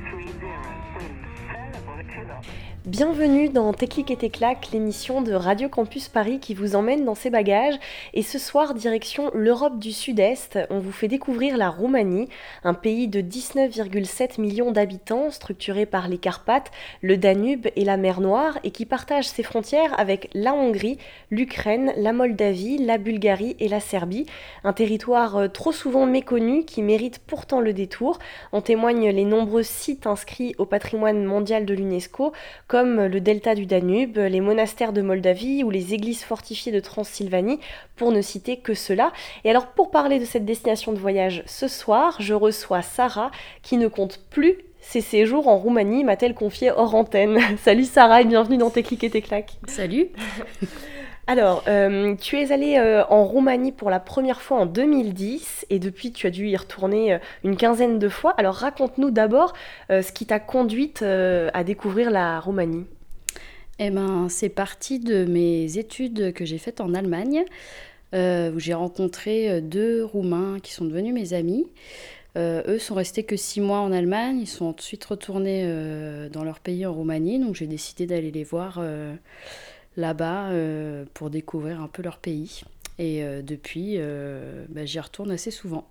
030 wind. Bienvenue dans Tes clics et claques, l'émission de Radio Campus Paris qui vous emmène dans ses bagages. Et ce soir, direction l'Europe du Sud-Est, on vous fait découvrir la Roumanie, un pays de 19,7 millions d'habitants, structuré par les Carpates, le Danube et la mer Noire, et qui partage ses frontières avec la Hongrie, l'Ukraine, la Moldavie, la Bulgarie et la Serbie. Un territoire euh, trop souvent méconnu qui mérite pourtant le détour. En témoignent les nombreux sites inscrits au patrimoine mondial de l'UNESCO, comme le delta du Danube, les monastères de Moldavie ou les églises fortifiées de Transylvanie, pour ne citer que cela. Et alors pour parler de cette destination de voyage ce soir, je reçois Sarah qui ne compte plus ses séjours en Roumanie, m'a-t-elle confié hors antenne. Salut Sarah et bienvenue dans Tes clics et tes claques. Salut. Alors, euh, tu es allée euh, en Roumanie pour la première fois en 2010 et depuis tu as dû y retourner euh, une quinzaine de fois. Alors raconte-nous d'abord ce qui t'a conduite à découvrir la Roumanie. Eh ben, c'est parti de mes études que j'ai faites en Allemagne, où j'ai rencontré deux Roumains qui sont devenus mes amis. Eux sont restés que six mois en Allemagne, ils sont ensuite retournés dans leur pays en Roumanie, donc j'ai décidé d'aller les voir là-bas euh, pour découvrir un peu leur pays. Et euh, depuis, euh, bah, j'y retourne assez souvent.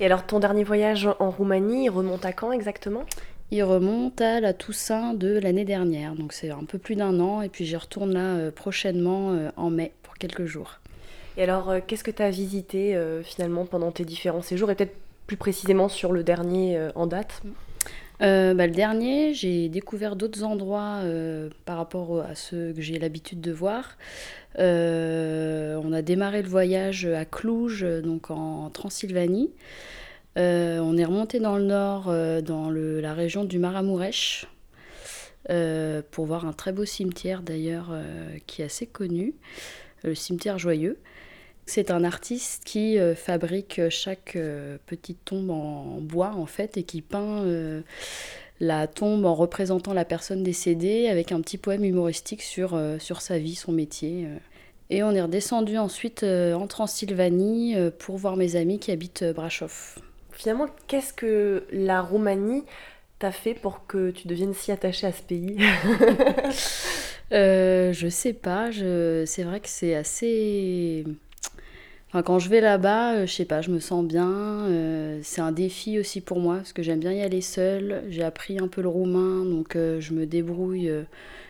Et alors ton dernier voyage en Roumanie, il remonte à quand exactement? Il remonte à la Toussaint de l'année dernière, donc c'est un peu plus d'un an, et puis j'y retourne là euh, prochainement euh, en mai pour quelques jours. Et alors qu'est-ce que tu as visité finalement pendant tes différents séjours? Et peut-être plus précisément sur le dernier en date? Euh, bah, le dernier, j'ai découvert d'autres endroits euh, par rapport à ceux que j'ai l'habitude de voir. Euh, on a démarré le voyage à Cluj, donc en Transylvanie. On est remonté dans le nord, dans la région du Maramuresh, euh, pour voir un très beau cimetière d'ailleurs qui est assez connu, le cimetière joyeux. C'est un artiste qui euh, fabrique chaque euh, petite tombe en bois en fait et qui peint euh, la tombe en représentant la personne décédée avec un petit poème humoristique sur, euh, sur sa vie, son métier. euh. Et on est redescendu ensuite euh, en Transylvanie euh, pour voir mes amis qui habitent euh, Brasov. Finalement, qu'est-ce que la Roumanie t'a fait pour que tu deviennes si attachée à ce pays Euh, je sais pas, je... c'est vrai que c'est assez. Quand je vais là-bas, euh, je sais pas, je me sens bien. euh, c'est un défi aussi pour moi parce que j'aime bien y aller seule. J'ai appris un peu le roumain, donc euh, je me débrouille.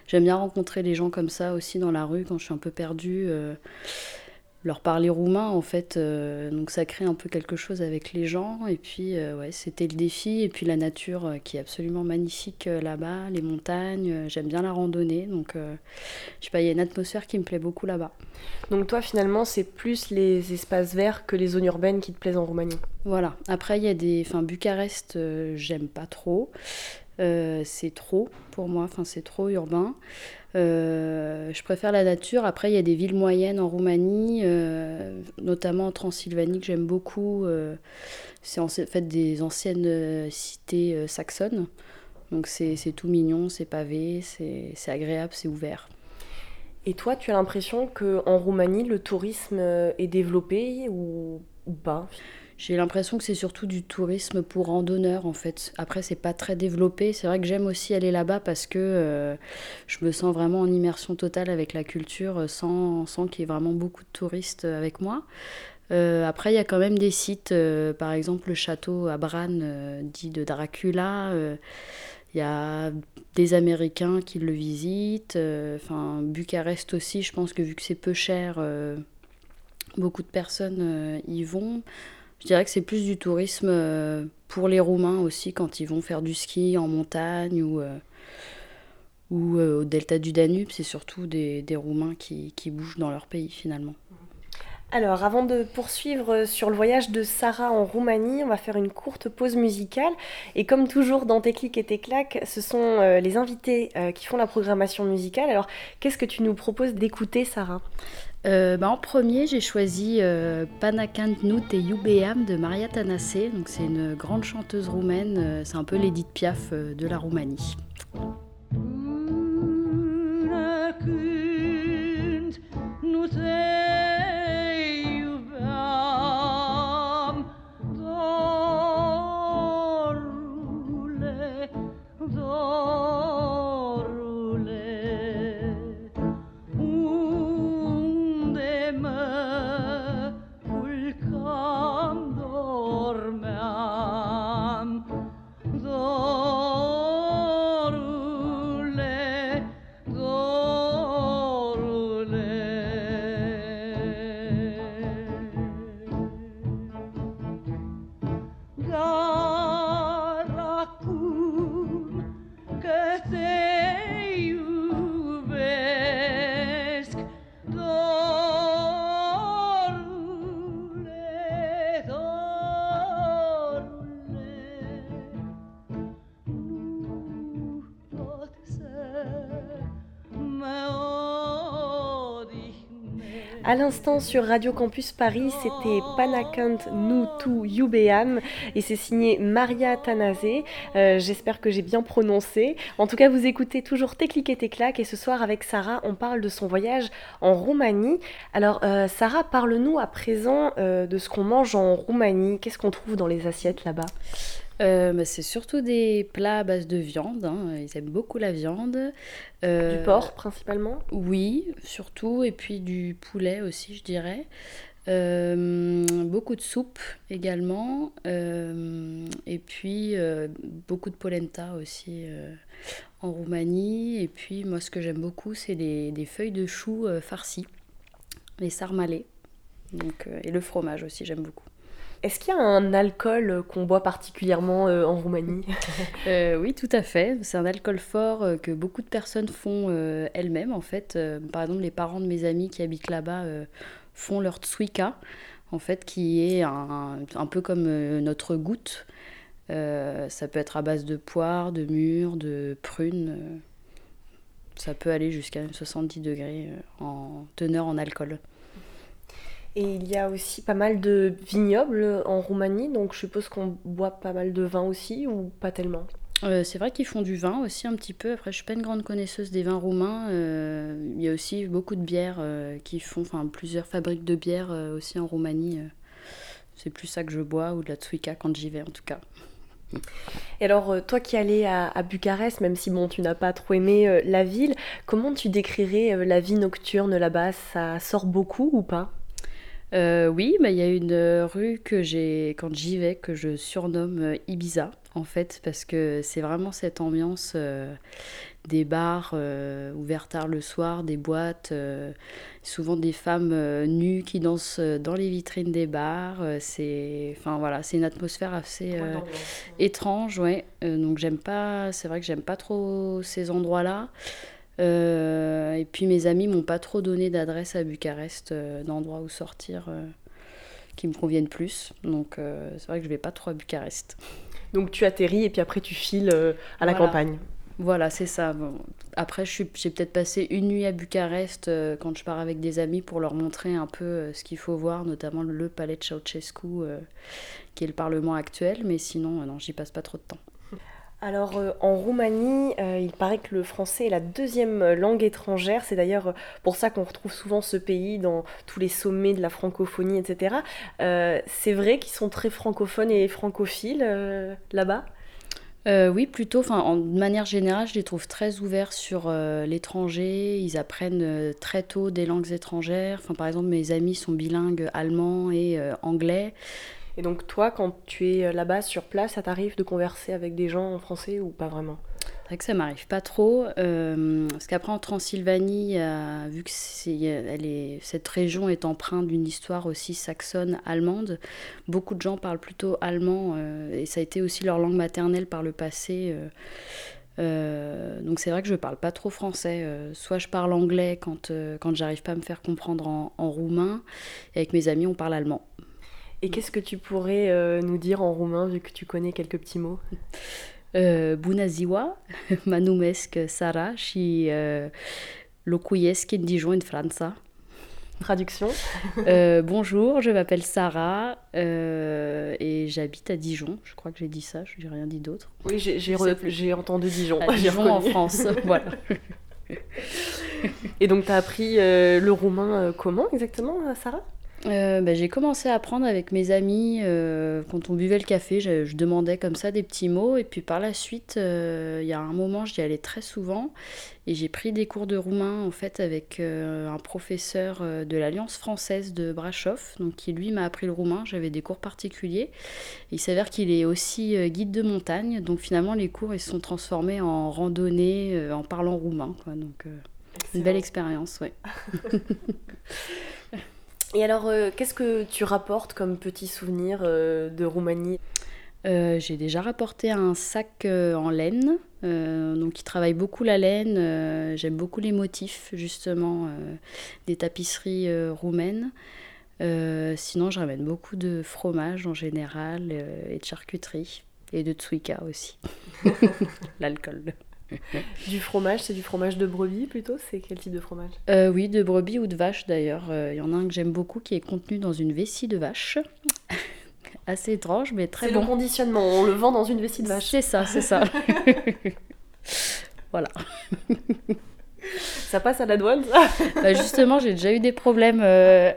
j'aime bien rencontrer les gens comme ça aussi dans la rue quand je suis un peu perdue. Leur parler roumain en fait, euh, donc ça crée un peu quelque chose avec les gens. Et puis euh, ouais, c'était le défi. Et puis la nature euh, qui est absolument magnifique euh, là-bas, les montagnes. J'aime bien la randonnée, donc je sais pas, il y a une atmosphère qui me plaît beaucoup là-bas. Donc toi finalement c'est plus les espaces verts que les zones urbaines qui te plaisent en Roumanie. Voilà. Après, il y a des. Enfin, Bucarest, j'aime pas trop. C'est trop pour moi, enfin, c'est trop urbain. Euh, je préfère la nature. Après, il y a des villes moyennes en Roumanie, euh, notamment en Transylvanie, que j'aime beaucoup. Euh, c'est en fait des anciennes cités saxonnes. Donc, c'est tout mignon, c'est pavé, c'est agréable, c'est ouvert. Et toi tu as l'impression que en Roumanie le tourisme est développé ou, ou pas? J'ai l'impression que c'est surtout du tourisme pour randonneurs en fait. Après, c'est pas très développé. C'est vrai que j'aime aussi aller là-bas parce que euh, je me sens vraiment en immersion totale avec la culture euh, sans, sans qu'il y ait vraiment beaucoup de touristes euh, avec moi. Après, il y a quand même des sites, par exemple le château à Bran, dit de Dracula. il y a des Américains qui le visitent. Enfin, Bucarest aussi, je pense que vu que c'est peu cher, beaucoup de personnes y vont. Je dirais que c'est plus du tourisme euh, pour les Roumains aussi quand ils vont faire du ski en montagne ou, euh, euh, au delta du Danube. C'est surtout des, Roumains qui bougent dans leur pays finalement. Alors, avant de poursuivre sur le voyage de Sarah en Roumanie, on va faire une courte pause musicale. Et comme toujours dans Tes clics et tes claques, ce sont euh, les invités euh, qui font la programmation musicale. Alors, qu'est-ce que tu nous proposes d'écouter, Sarah? Euh, bah, en premier, j'ai choisi euh, Panakant Nut et Yubeam de Maria Tanasse. Donc, c'est une grande chanteuse roumaine. c'est un peu l'Edith Piaf de la Roumanie. À l'instant sur Radio Campus Paris, c'était Panakant Nutu Yubeam et c'est signé Maria Tanase. Euh, j'espère que j'ai bien prononcé. En tout cas, vous écoutez toujours Tes et tes et ce soir avec Sarah, on parle de son voyage en Roumanie. Alors euh, Sarah, parle-nous à présent euh, de ce qu'on mange en Roumanie. Qu'est-ce qu'on trouve dans les assiettes là-bas? Euh, bah, c'est surtout des plats à base de viande. Hein. Ils aiment beaucoup la viande. Euh, du porc principalement Oui, surtout. Et puis du poulet aussi, je dirais. Euh, beaucoup de soupe également. et puis beaucoup de polenta aussi en Roumanie. Et puis moi, ce que j'aime beaucoup, c'est des feuilles de choux farcies, les sarmalés. Donc, et le fromage aussi, j'aime beaucoup. Est-ce qu'il y a un alcool qu'on boit particulièrement euh, en Roumanie euh, Oui, tout à fait. C'est un alcool fort euh, que beaucoup de personnes font elles-mêmes, en fait. par exemple, les parents de mes amis qui habitent là-bas font leur tswika, en fait, qui est un, un peu comme notre goutte. ça peut être à base de poire, de mûres, de prunes. ça peut aller jusqu'à 70 degrés en teneur en alcool. Et il y a aussi pas mal de vignobles en Roumanie, donc je suppose qu'on boit pas mal de vin aussi ou pas tellement? Euh, c'est vrai qu'ils font du vin aussi un petit peu. Après, je suis pas une grande connaisseuse des vins roumains. Euh, il y a aussi beaucoup de bières euh, qui font, enfin plusieurs fabriques de bières aussi en Roumanie. c'est plus ça que je bois ou de la tsouika quand j'y vais en tout cas. Et alors, toi qui allais à, à, Bucarest, même si bon, tu n'as pas trop aimé la ville, comment tu décrirais la vie nocturne là-bas? Ça sort beaucoup ou pas? Euh, oui, mais il y a une rue que j'ai, quand j'y vais, que je surnomme euh, Ibiza, en fait, parce que c'est vraiment cette ambiance euh, des bars ouverts tard le soir, des boîtes, souvent des femmes nues qui dansent dans les vitrines des bars. c'est, enfin voilà, c'est une atmosphère assez étrange, ouais. donc j'aime pas, c'est vrai que j'aime pas trop ces endroits-là. Euh, et puis mes amis m'ont pas trop donné d'adresse à Bucarest, euh, d'endroits où sortir euh, qui me conviennent plus. Donc c'est vrai que je vais pas trop à Bucarest. Donc tu atterris et puis après tu files à la campagne. Voilà, c'est ça. Après, j'ai peut-être passé une nuit à Bucarest quand je pars avec des amis pour leur montrer un peu ce qu'il faut voir, notamment le palais de Ceausescu, qui est le Parlement actuel. Mais sinon, non, j'y passe pas trop de temps. Alors euh, en Roumanie, euh, il paraît que le français est la deuxième langue étrangère. C'est d'ailleurs euh, pour ça qu'on retrouve souvent ce pays dans tous les sommets de la francophonie, etc. c'est vrai qu'ils sont très francophones et francophiles là-bas? Oui, plutôt. Enfin, de manière générale, je les trouve très ouverts sur l'étranger. Ils apprennent très tôt des langues étrangères. Par exemple, mes amis sont bilingues allemand et anglais. Et donc toi, quand tu es euh, là-bas sur place, ça t'arrive de converser avec des gens en français ou pas vraiment? C'est vrai que ça m'arrive pas trop, euh, parce qu'après en Transylvanie, vu que cette région est empreinte d'une histoire aussi saxonne allemande, beaucoup de gens parlent plutôt allemand euh, et ça a été aussi leur langue maternelle par le passé. donc c'est vrai que je parle pas trop français. soit je parle anglais quand, quand j'arrive pas à me faire comprendre en, en, roumain. Et avec mes amis, on parle allemand. Et qu'est-ce que tu pourrais nous dire en roumain, vu que tu connais quelques petits mots? Bună ziua, mă numesc Sara și locuiesc în Dijon, în Franța. Traduction euh, Bonjour, je m'appelle Sarah euh, et j'habite à Dijon. Je crois que j'ai dit ça, je n'ai rien dit d'autre. Oui, j'ai entendu Dijon. À Dijon en France, voilà. et donc, tu as appris euh, le roumain comment exactement, Sarah euh, bah, j'ai commencé à apprendre avec mes amis euh, quand on buvait le café. Je, demandais comme ça des petits mots. Et puis par la suite, euh, il y a un moment, j'y allais très souvent. Et j'ai pris des cours de roumain en fait avec un professeur de l'Alliance française de Brasov, donc qui lui m'a appris le roumain. J'avais des cours particuliers. il s'avère qu'il est aussi guide de montagne. Donc finalement, les cours ils se sont transformés en randonnée en parlant roumain. Quoi. Donc une belle expérience, ouais. Et alors, euh, qu'est-ce que tu rapportes comme petit souvenir euh, de Roumanie? Euh, J'ai déjà rapporté un sac en laine, donc qui travaille beaucoup la laine. J'aime beaucoup les motifs, justement, des tapisseries roumaines. sinon, je ramène beaucoup de fromage en général et de charcuterie. Et de tsouika aussi. L'alcool. Du fromage, c'est du fromage de brebis plutôt C'est quel type de fromage? Euh, Oui, de brebis ou de vache d'ailleurs. Il euh, y en a un que j'aime beaucoup qui est contenu dans une vessie de vache. Assez étrange, mais très bon. C'est le conditionnement, on le vend dans une vessie de vache. C'est ça, c'est ça. voilà. Ça passe à la douane, bah, Justement, j'ai déjà eu des problèmes euh,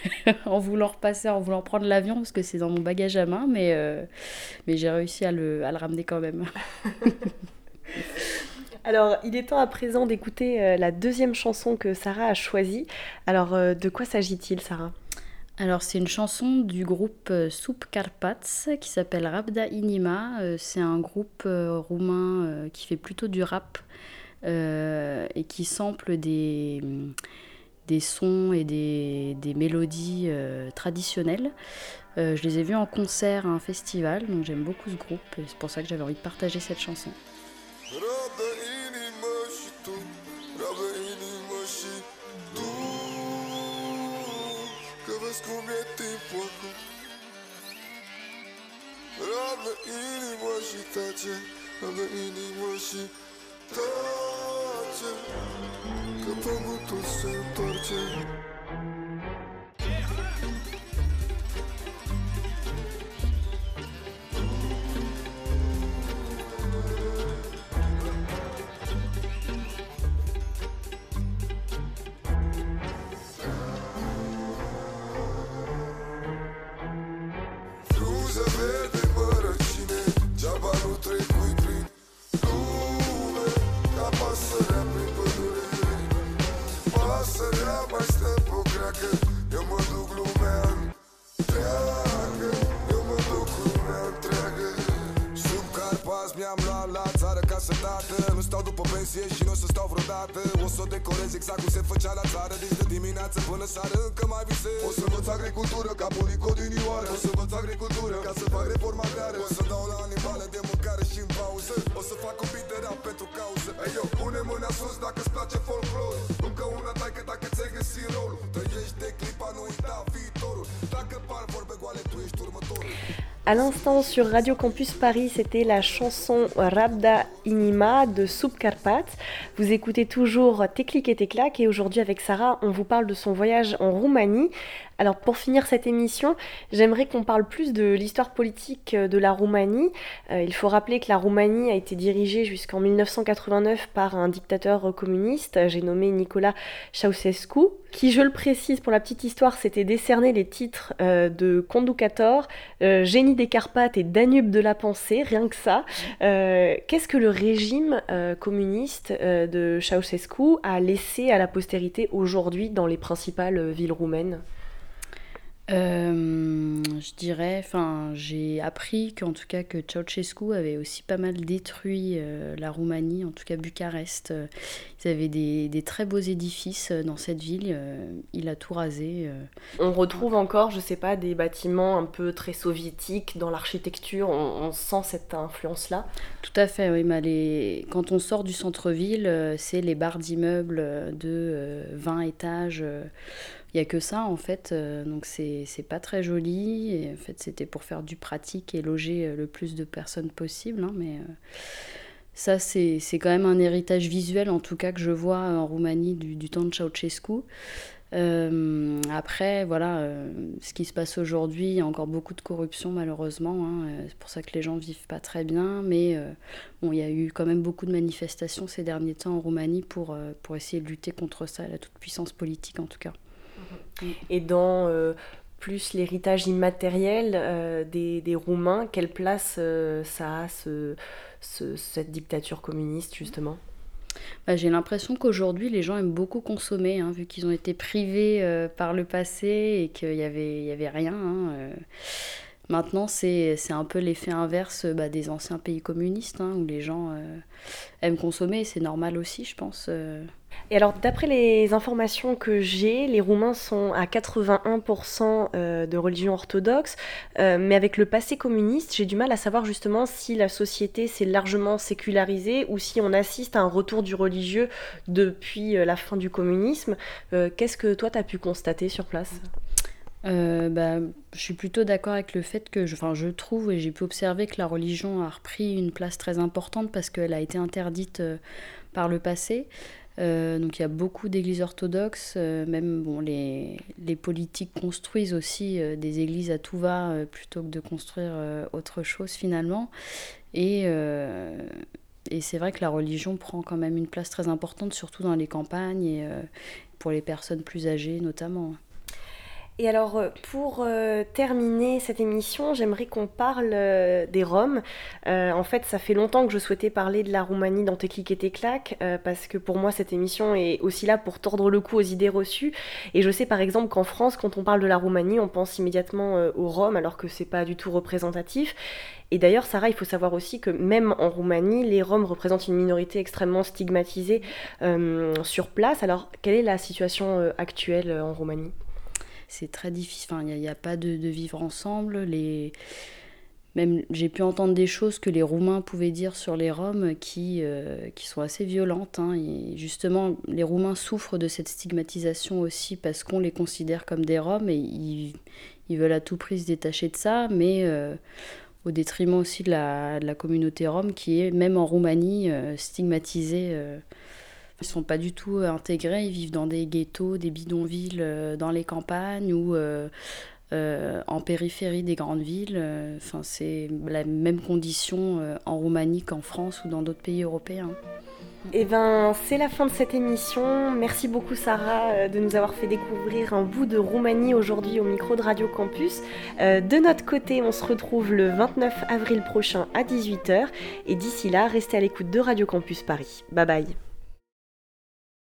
en voulant repasser, en voulant prendre l'avion, parce que c'est dans mon bagage à main, mais, mais j'ai réussi à le, à le ramener quand même. Alors, il est temps à présent d'écouter euh, la deuxième chanson que Sarah a choisie. Alors, euh, de quoi s'agit-il, Sarah? Alors c'est une chanson du groupe euh, Soup Karpats qui s'appelle Rabda Inima. c'est un groupe roumain qui fait plutôt du rap et qui sample des, des sons et des, des mélodies traditionnelles. je les ai vus en concert à un festival, donc j'aime beaucoup ce groupe et c'est pour ça que j'avais envie de partager cette chanson. Rabă inimă și tu, rabă inimă și tu. Că vezi cum e timpul acum. Rabă inimă și tace, rabă inimă și tace. Că pământul se întoarce pensie și nu o să stau vreodată. O să o decorez exact cum se făcea la țară Deci de dimineață până seară încă mai visez. O să învăț agricultură ca bunicul din Ioară O să învăț agricultură ca să fac reforma agrară. O să dau la animale de mâncare și în pauză. O să fac un beat de rap pentru cauză. Ei eu, pune mâna sus dacă îți place À l'instant sur Radio Campus Paris, c'était la chanson Rabda Inima de Soup Karpat. Vous écoutez toujours Téclic et Téclac et aujourd'hui avec Sarah, on vous parle de son voyage en Roumanie alors pour finir cette émission, j'aimerais qu'on parle plus de l'histoire politique euh, de la Roumanie. Euh, il faut rappeler que la Roumanie a été dirigée jusqu'en 1989 par un dictateur communiste, j'ai nommé Nicolas Ceausescu, qui, je le précise pour la petite histoire, s'était décerné les titres euh, de Conducator, Génie des Carpates et Danube de la pensée, rien que ça. Qu'est-ce que le régime communiste de Ceausescu a laissé à la postérité aujourd'hui dans les principales villes roumaines? Euh, je dirais, enfin, j'ai appris qu'en tout cas que Ceausescu avait aussi pas mal détruit euh, la Roumanie, en tout cas Bucarest. Ils avaient des, des très beaux édifices dans cette ville. il a tout rasé. On retrouve encore, je sais pas, des bâtiments un peu très soviétiques dans l'architecture. On, sent cette influence-là. Tout à fait, oui. Mais les... Quand on sort du centre-ville, c'est les barres d'immeubles de 20 étages n'y a que ça en fait, euh, donc c'est pas très joli. Et en fait, c'était pour faire du pratique et loger euh, le plus de personnes possible. Hein, mais euh, ça, c'est quand même un héritage visuel en tout cas que je vois en Roumanie du, temps de Ceausescu. après, voilà, ce qui se passe aujourd'hui, il y a encore beaucoup de corruption malheureusement. Hein, c'est pour ça que les gens vivent pas très bien. Mais bon, il y a eu quand même beaucoup de manifestations ces derniers temps en Roumanie pour, pour essayer de lutter contre ça, la toute-puissance politique en tout cas et dans euh, plus l'héritage immatériel euh, des, des, Roumains, quelle place euh, ça a ce, cette dictature communiste justement? Bah, J'ai l'impression qu'aujourd'hui les gens aiment beaucoup consommer, hein, vu qu'ils ont été privés par le passé et qu'il n'y avait, y avait rien. Hein, Maintenant, c'est un peu l'effet inverse bah, des anciens pays communistes, hein, où les gens aiment consommer, c'est normal aussi, je pense. Et alors, d'après les informations que j'ai, les Roumains sont à 81% euh, de religion orthodoxe, euh, mais avec le passé communiste, j'ai du mal à savoir justement si la société s'est largement sécularisée ou si on assiste à un retour du religieux depuis euh, la fin du communisme. Qu'est-ce que toi, tu as pu constater sur place? Bah, je suis plutôt d'accord avec le fait que, je, enfin, je trouve et j'ai pu observer que la religion a repris une place très importante parce qu'elle a été interdite par le passé. Euh, donc il y a beaucoup d'églises orthodoxes, euh, même bon, les, les, politiques construisent aussi euh, des églises à tout va plutôt que de construire autre chose finalement. Et, et c'est vrai que la religion prend quand même une place très importante, surtout dans les campagnes et pour les personnes plus âgées notamment. Et alors, euh, pour euh, terminer cette émission, j'aimerais qu'on parle euh, des Roms. en fait, ça fait longtemps que je souhaitais parler de la Roumanie dans Tes clics et Tes claques, parce que pour moi, cette émission est aussi là pour tordre le cou aux idées reçues. Et je sais par exemple qu'en France, quand on parle de la Roumanie, on pense immédiatement aux Roms, alors que c'est pas du tout représentatif. Et d'ailleurs, Sarah, il faut savoir aussi que même en Roumanie, les Roms représentent une minorité extrêmement stigmatisée sur place. Alors, quelle est la situation actuelle en Roumanie? C'est très difficile. Enfin, il n'y a, pas de, vivre ensemble. Les... Même j'ai pu entendre des choses que les Roumains pouvaient dire sur les Roms qui, euh, qui sont assez violentes. Hein. Et justement, les Roumains souffrent de cette stigmatisation aussi parce qu'on les considère comme des Roms et ils, ils, veulent à tout prix se détacher de ça, mais euh, au détriment aussi de la, de la, communauté Rome qui est, même en Roumanie, euh, stigmatisée ils sont pas du tout euh, intégrés, ils vivent dans des ghettos, des bidonvilles euh, dans les campagnes ou euh, en périphérie des grandes villes. Enfin, c'est la même condition en Roumanie qu'en France ou dans d'autres pays européens. Eh ben, c'est la fin de cette émission. Merci beaucoup Sarah de nous avoir fait découvrir un bout de Roumanie aujourd'hui au micro de Radio Campus. de notre côté, on se retrouve le 29 avril prochain à 18h. Et d'ici là, restez à l'écoute de Radio Campus Paris. Bye bye.